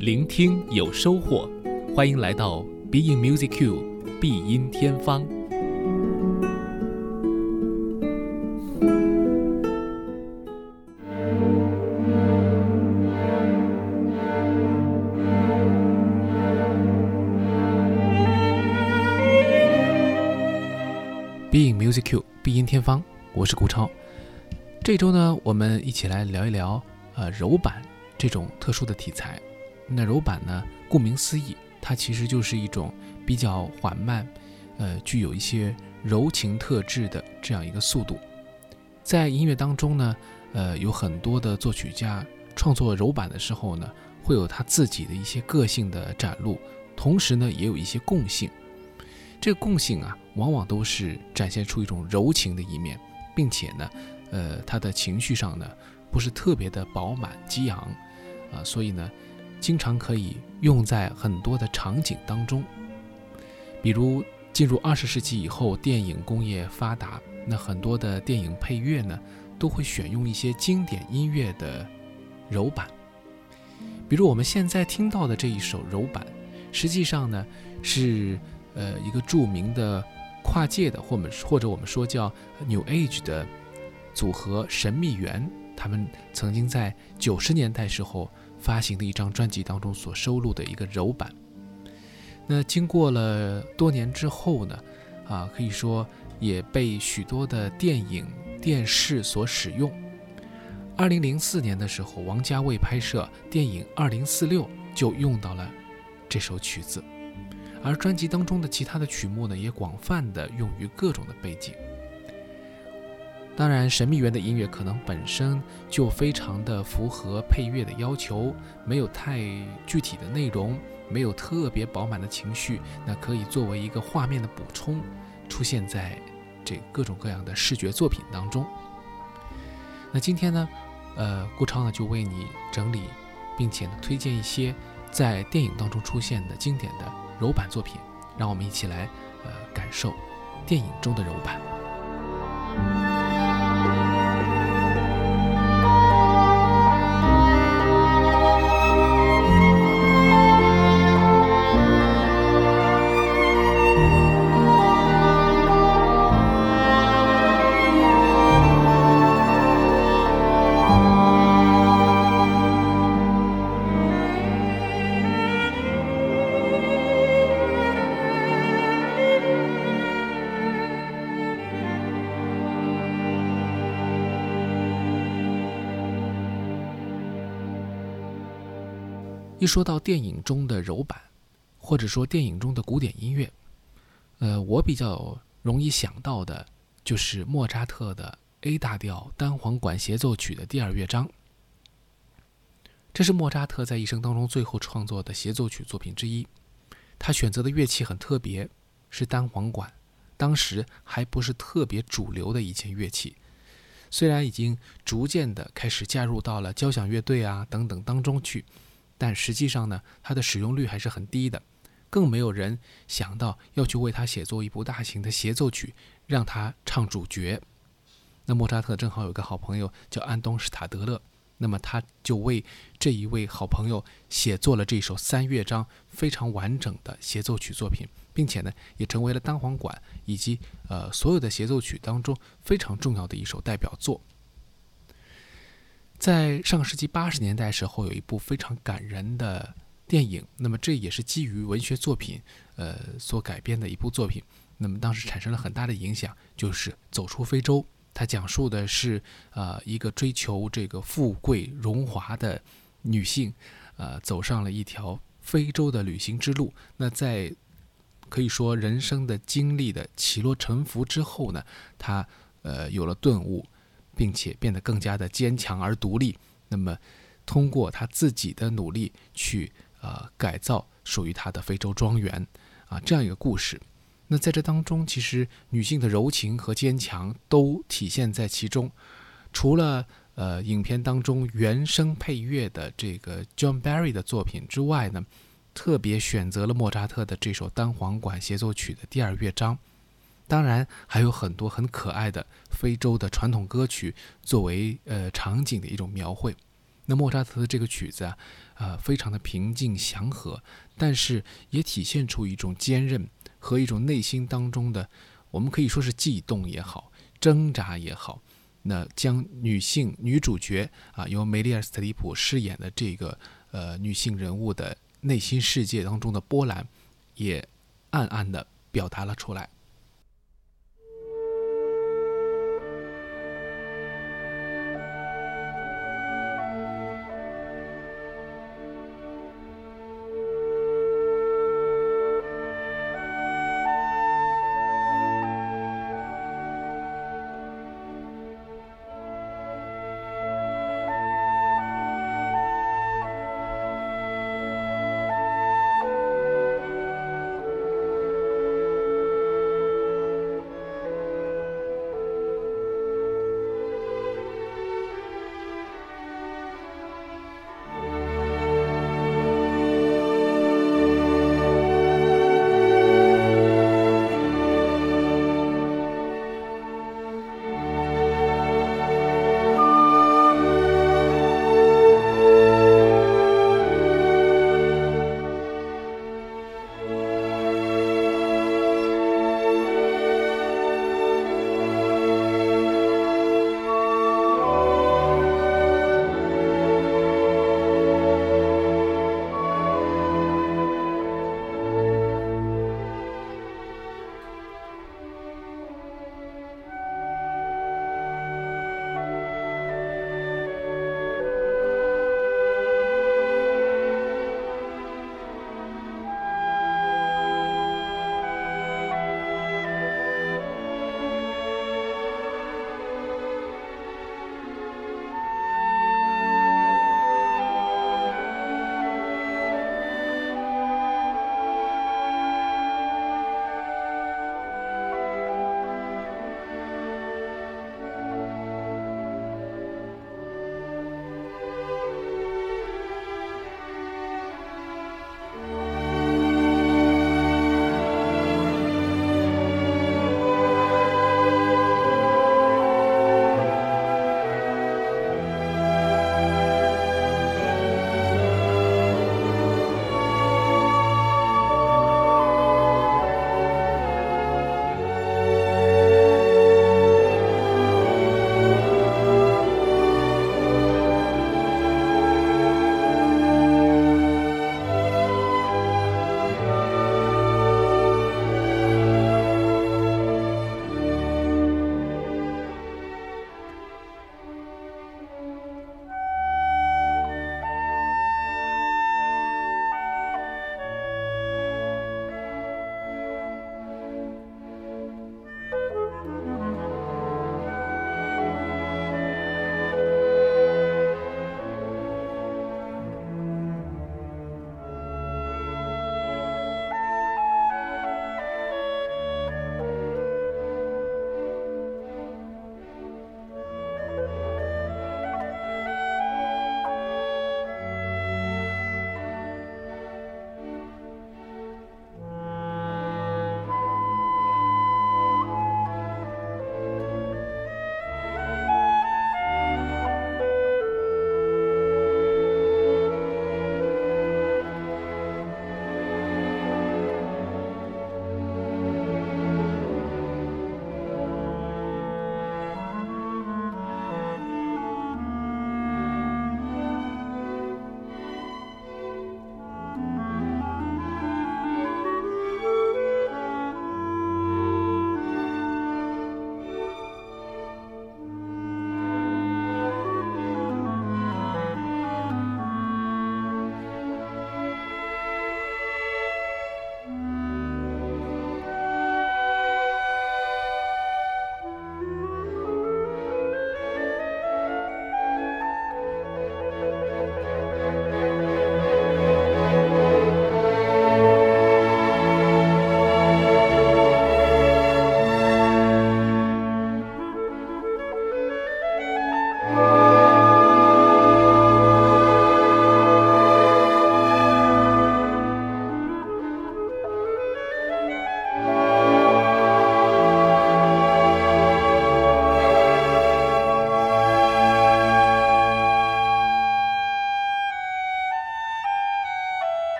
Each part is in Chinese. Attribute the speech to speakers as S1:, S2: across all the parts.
S1: 聆听有收获，欢迎来到 Being Music Q 必音天方。Being Music Q 必音天方，我是顾超。这周呢，我们一起来聊一聊呃柔板这种特殊的题材。那柔板呢，顾名思义，它其实就是一种比较缓慢，呃，具有一些柔情特质的这样一个速度。在音乐当中呢，呃，有很多的作曲家创作柔板的时候呢，会有他自己的一些个性的展露，同时呢，也有一些共性。这个共性啊，往往都是展现出一种柔情的一面，并且呢，呃，他的情绪上呢，不是特别的饱满激昂，啊，所以呢，经常可以用在很多的场景当中。比如进入二十世纪以后，电影工业发达，那很多的电影配乐呢，都会选用一些经典音乐的柔板。比如我们现在听到的这一首柔板，实际上呢，是。呃，一个著名的跨界的，或者或者我们说叫 New Age 的组合神秘园，他们曾经在九十年代时候发行的一张专辑当中所收录的一个柔版。那经过了多年之后呢，啊，可以说也被许多的电影、电视所使用。二零零四年的时候，王家卫拍摄电影《二零四六》就用到了这首曲子。而专辑当中的其他的曲目呢，也广泛的用于各种的背景。当然，神秘园的音乐可能本身就非常的符合配乐的要求，没有太具体的内容，没有特别饱满的情绪，那可以作为一个画面的补充，出现在这各种各样的视觉作品当中。那今天呢，呃，顾超呢就为你整理，并且呢推荐一些在电影当中出现的经典的。柔板作品，让我们一起来，呃，感受电影中的柔板。说到电影中的柔板，或者说电影中的古典音乐，呃，我比较容易想到的就是莫扎特的 A 大调单簧管协奏曲的第二乐章。这是莫扎特在一生当中最后创作的协奏曲作品之一。他选择的乐器很特别，是单簧管，当时还不是特别主流的一件乐器，虽然已经逐渐的开始加入到了交响乐队啊等等当中去。但实际上呢，它的使用率还是很低的，更没有人想到要去为他写作一部大型的协奏曲，让他唱主角。那莫扎特正好有个好朋友叫安东·施塔德勒，那么他就为这一位好朋友写作了这首三乐章非常完整的协奏曲作品，并且呢，也成为了单簧管以及呃所有的协奏曲当中非常重要的一首代表作。在上世纪八十年代时候，有一部非常感人的电影，那么这也是基于文学作品，呃所改编的一部作品。那么当时产生了很大的影响，就是《走出非洲》。它讲述的是，呃，一个追求这个富贵荣华的女性，呃，走上了一条非洲的旅行之路。那在可以说人生的经历的起落沉浮之后呢，她呃有了顿悟。并且变得更加的坚强而独立。那么，通过他自己的努力去呃改造属于他的非洲庄园啊，这样一个故事。那在这当中，其实女性的柔情和坚强都体现在其中。除了呃影片当中原声配乐的这个 John Barry 的作品之外呢，特别选择了莫扎特的这首单簧管协奏曲的第二乐章。当然还有很多很可爱的非洲的传统歌曲作为呃场景的一种描绘。那莫扎特的这个曲子啊，呃，非常的平静祥和，但是也体现出一种坚韧和一种内心当中的，我们可以说是悸动也好，挣扎也好。那将女性女主角啊，由梅丽尔·斯特里普饰演的这个呃女性人物的内心世界当中的波澜，也暗暗的表达了出来。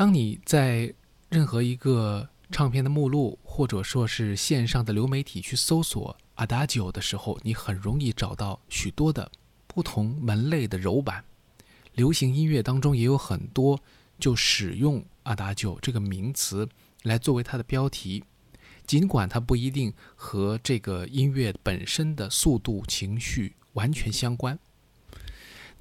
S1: 当你在任何一个唱片的目录，或者说是线上的流媒体去搜索 Adagio 的时候，你很容易找到许多的不同门类的柔版。流行音乐当中也有很多就使用 Adagio 这个名词来作为它的标题，尽管它不一定和这个音乐本身的速度、情绪完全相关。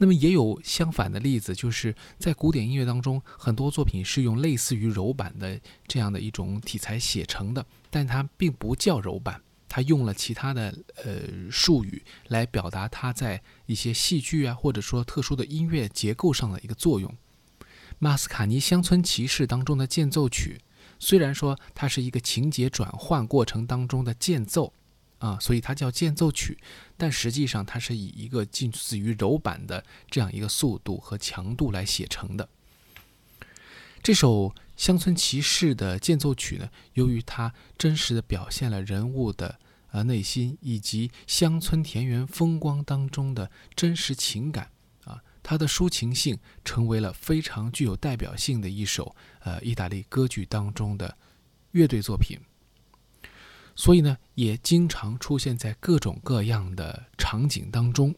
S1: 那么也有相反的例子，就是在古典音乐当中，很多作品是用类似于柔板的这样的一种题材写成的，但它并不叫柔板，它用了其他的呃术语来表达它在一些戏剧啊，或者说特殊的音乐结构上的一个作用。马斯卡尼乡村骑士当中的间奏曲，虽然说它是一个情节转换过程当中的间奏。啊，所以它叫间奏曲，但实际上它是以一个近似于柔板的这样一个速度和强度来写成的。这首《乡村骑士》的间奏曲呢，由于它真实的表现了人物的呃内心以及乡村田园风光当中的真实情感啊，它的抒情性成为了非常具有代表性的一首呃意大利歌剧当中的乐队作品。所以呢，也经常出现在各种各样的场景当中，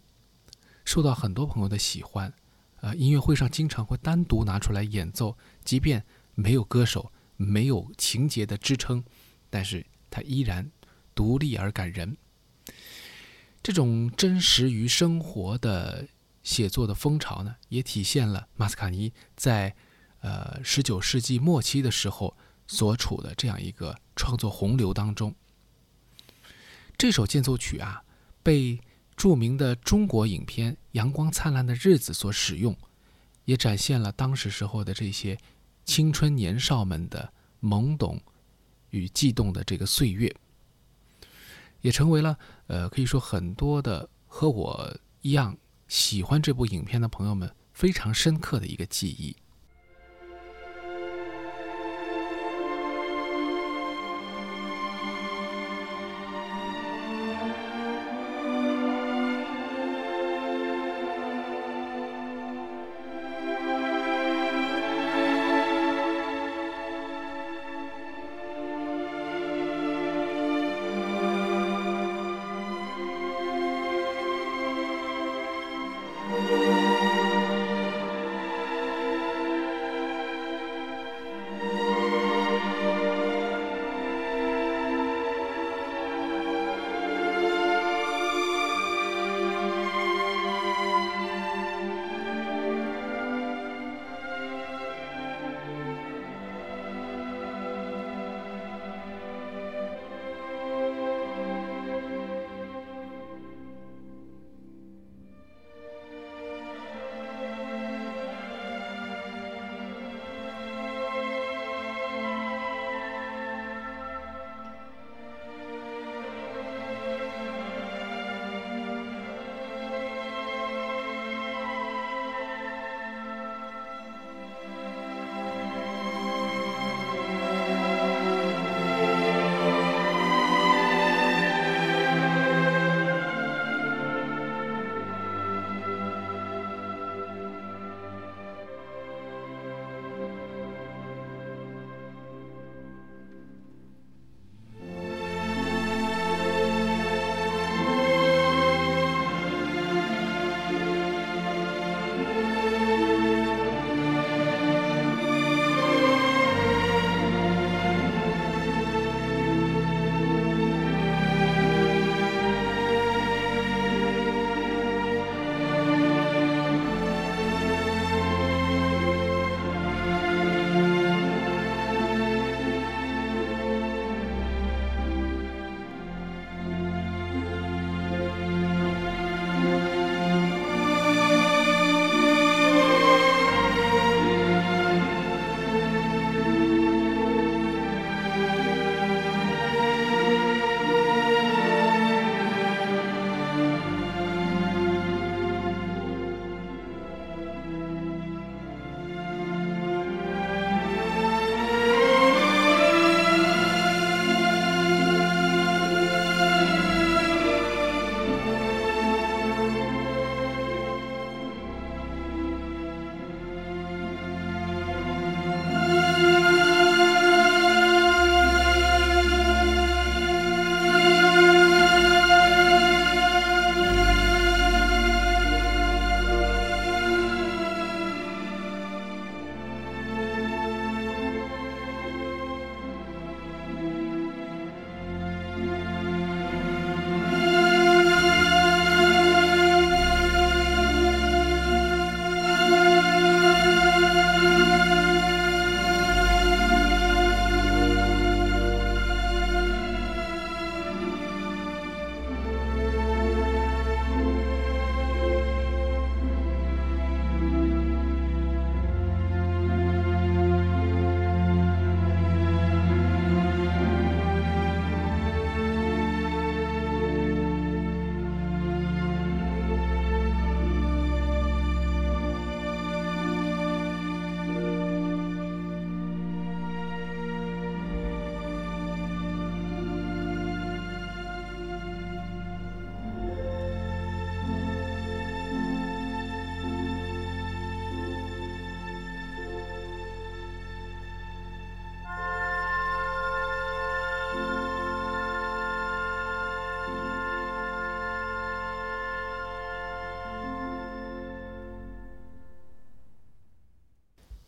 S1: 受到很多朋友的喜欢。呃，音乐会上经常会单独拿出来演奏，即便没有歌手、没有情节的支撑，但是它依然独立而感人。这种真实于生活的写作的风潮呢，也体现了马斯卡尼在呃十九世纪末期的时候所处的这样一个创作洪流当中。这首间奏曲啊，被著名的中国影片《阳光灿烂的日子》所使用，也展现了当时时候的这些青春年少们的懵懂与悸动的这个岁月，也成为了呃，可以说很多的和我一样喜欢这部影片的朋友们非常深刻的一个记忆。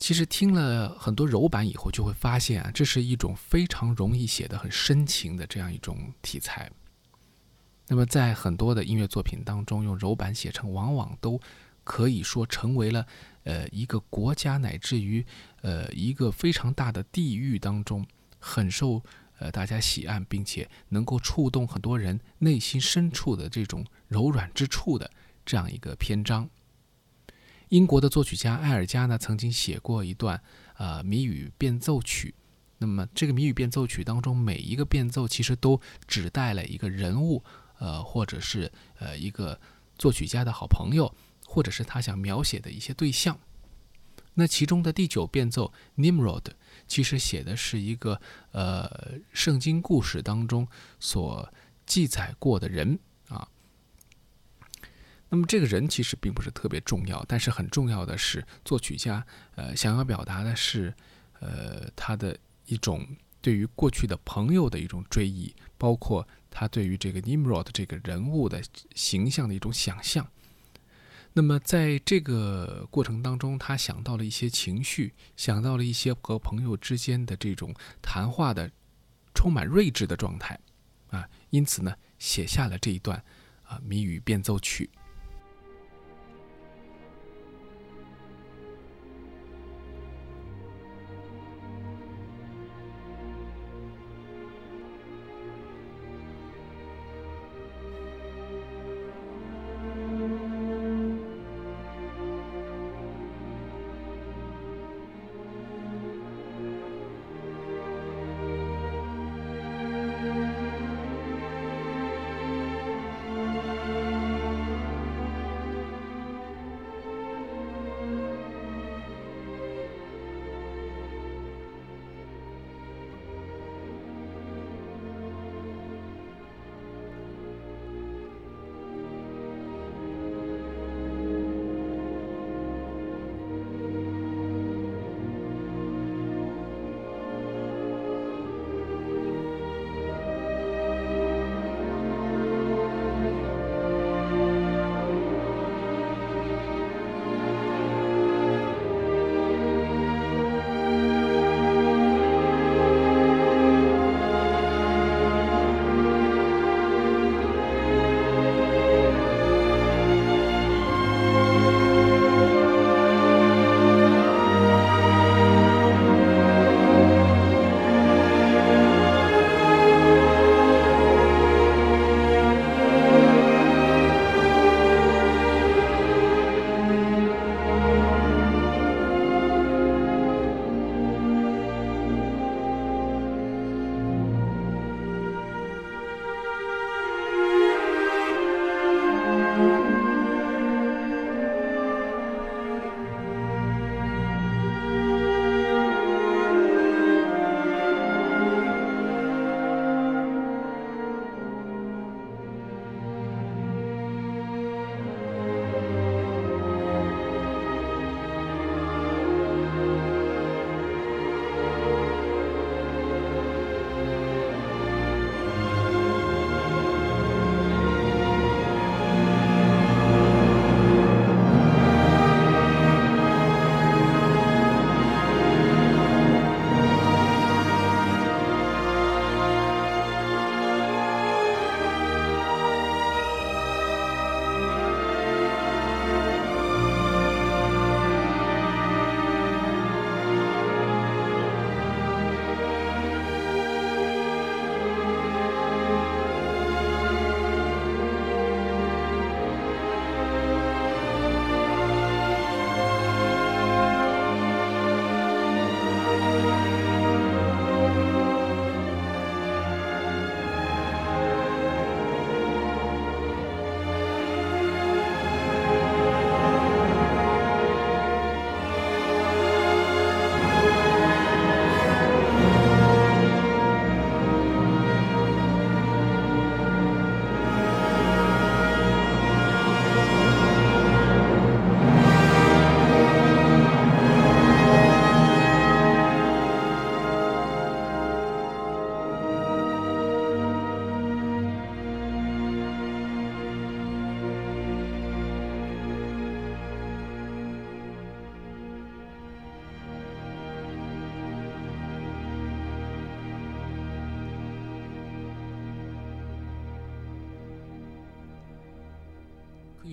S1: 其实听了很多柔版以后，就会发现啊，这是一种非常容易写的很深情的这样一种题材。那么在很多的音乐作品当中，用柔版写成，往往都可以说成为了呃一个国家乃至于呃一个非常大的地域当中很受呃大家喜爱，并且能够触动很多人内心深处的这种柔软之处的这样一个篇章。英国的作曲家埃尔加呢，曾经写过一段呃谜语变奏曲。那么这个谜语变奏曲当中，每一个变奏其实都指代了一个人物，呃，或者是呃一个作曲家的好朋友，或者是他想描写的一些对象。那其中的第九变奏 Nimrod，其实写的是一个呃圣经故事当中所记载过的人。那么这个人其实并不是特别重要，但是很重要的是作曲家，呃，想要表达的是，呃，他的一种对于过去的朋友的一种追忆，包括他对于这个 Nimrod 这个人物的形象的一种想象。那么在这个过程当中，他想到了一些情绪，想到了一些和朋友之间的这种谈话的充满睿智的状态，啊，因此呢，写下了这一段啊谜语变奏曲。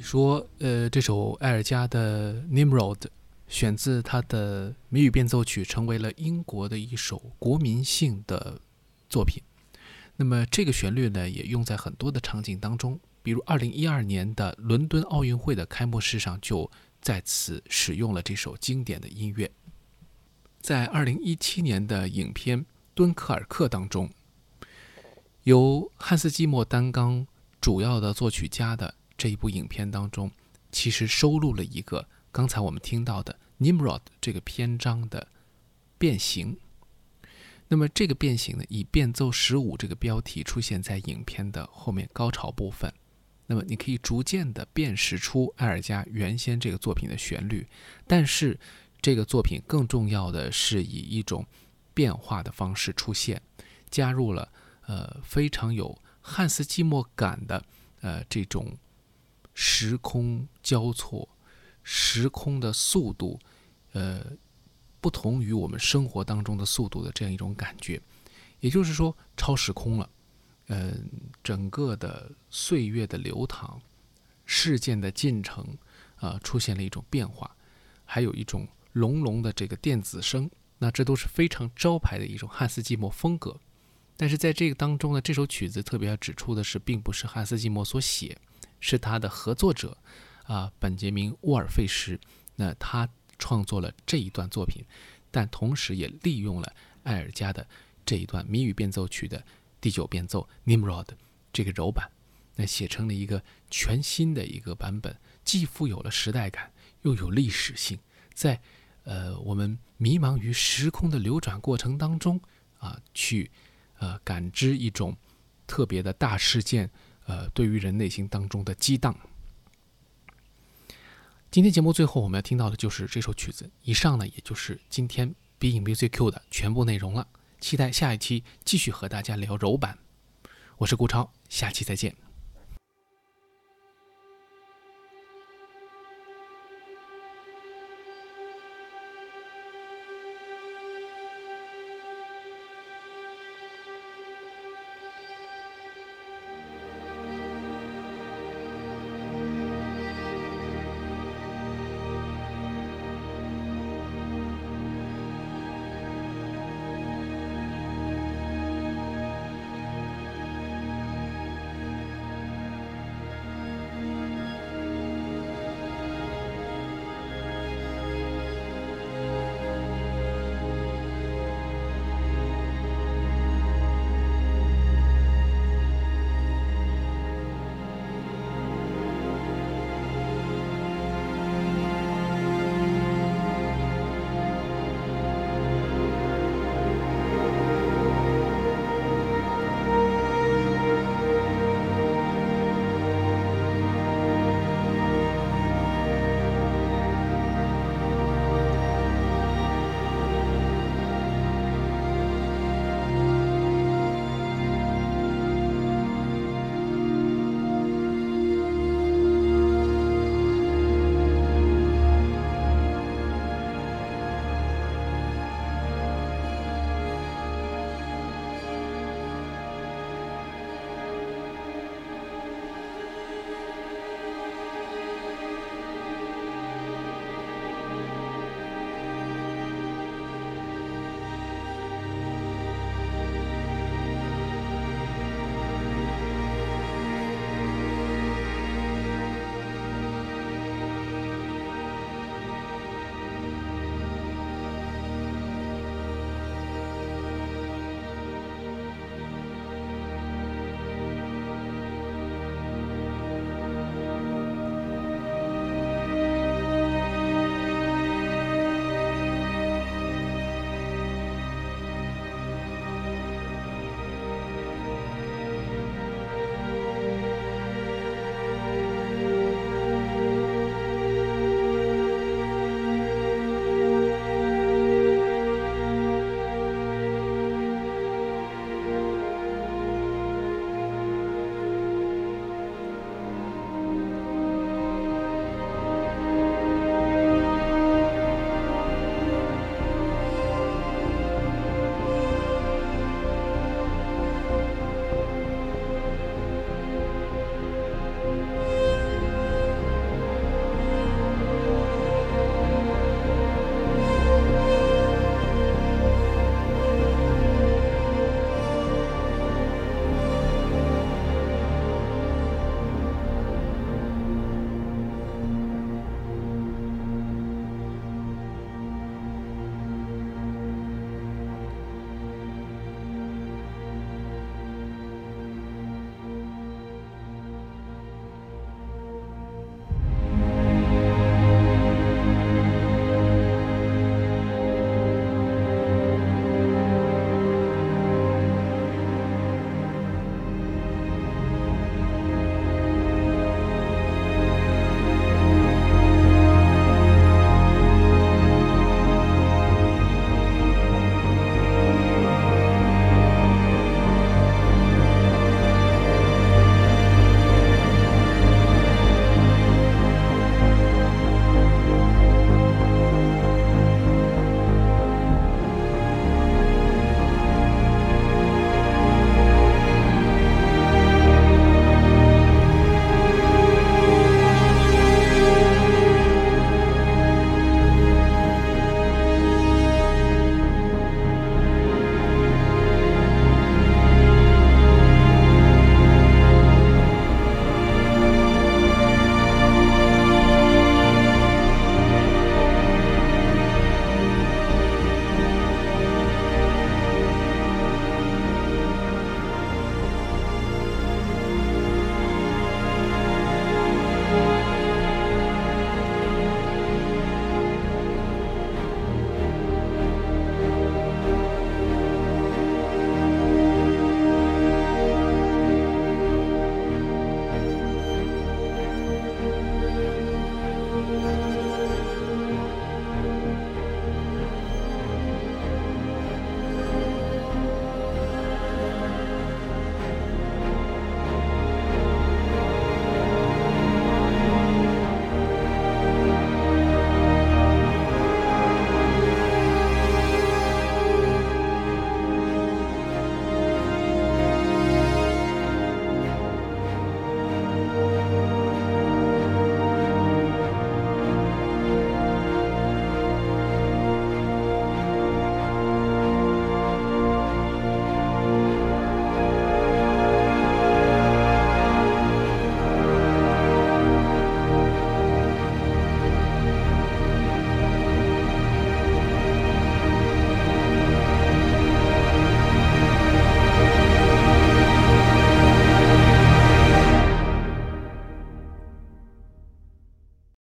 S1: 说，呃，这首埃尔加的《Nimrod》选自他的谜语变奏曲，成为了英国的一首国民性的作品。那么，这个旋律呢，也用在很多的场景当中，比如2012年的伦敦奥运会的开幕式上，就在此使用了这首经典的音乐。在2017年的影片《敦刻尔克》当中，由汉斯季默担纲主要的作曲家的。这一部影片当中，其实收录了一个刚才我们听到的《Nimrod》这个篇章的变形。那么这个变形呢，以变奏十五这个标题出现在影片的后面高潮部分。那么你可以逐渐的辨识出埃尔加原先这个作品的旋律，但是这个作品更重要的是以一种变化的方式出现，加入了呃非常有汉斯季默感的呃这种。时空交错，时空的速度，呃，不同于我们生活当中的速度的这样一种感觉，也就是说超时空了。嗯，整个的岁月的流淌，事件的进程，啊，出现了一种变化，还有一种隆隆的这个电子声，那这都是非常招牌的一种汉斯季默风格。但是在这个当中呢，这首曲子特别要指出的是，并不是汉斯季默所写。是他的合作者，啊，本杰明·沃尔费什。那他创作了这一段作品，但同时也利用了艾尔加的这一段谜语变奏曲的第九变奏 Nimrod 这个柔版，那写成了一个全新的一个版本，既富有了时代感，又有历史性。在呃，我们迷茫于时空的流转过程当中啊，去呃感知一种特别的大事件。呃，对于人内心当中的激荡。今天节目最后我们要听到的就是这首曲子。以上呢，也就是今天 Being Music Q 的全部内容了。期待下一期继续和大家聊柔版。我是顾超，下期再见。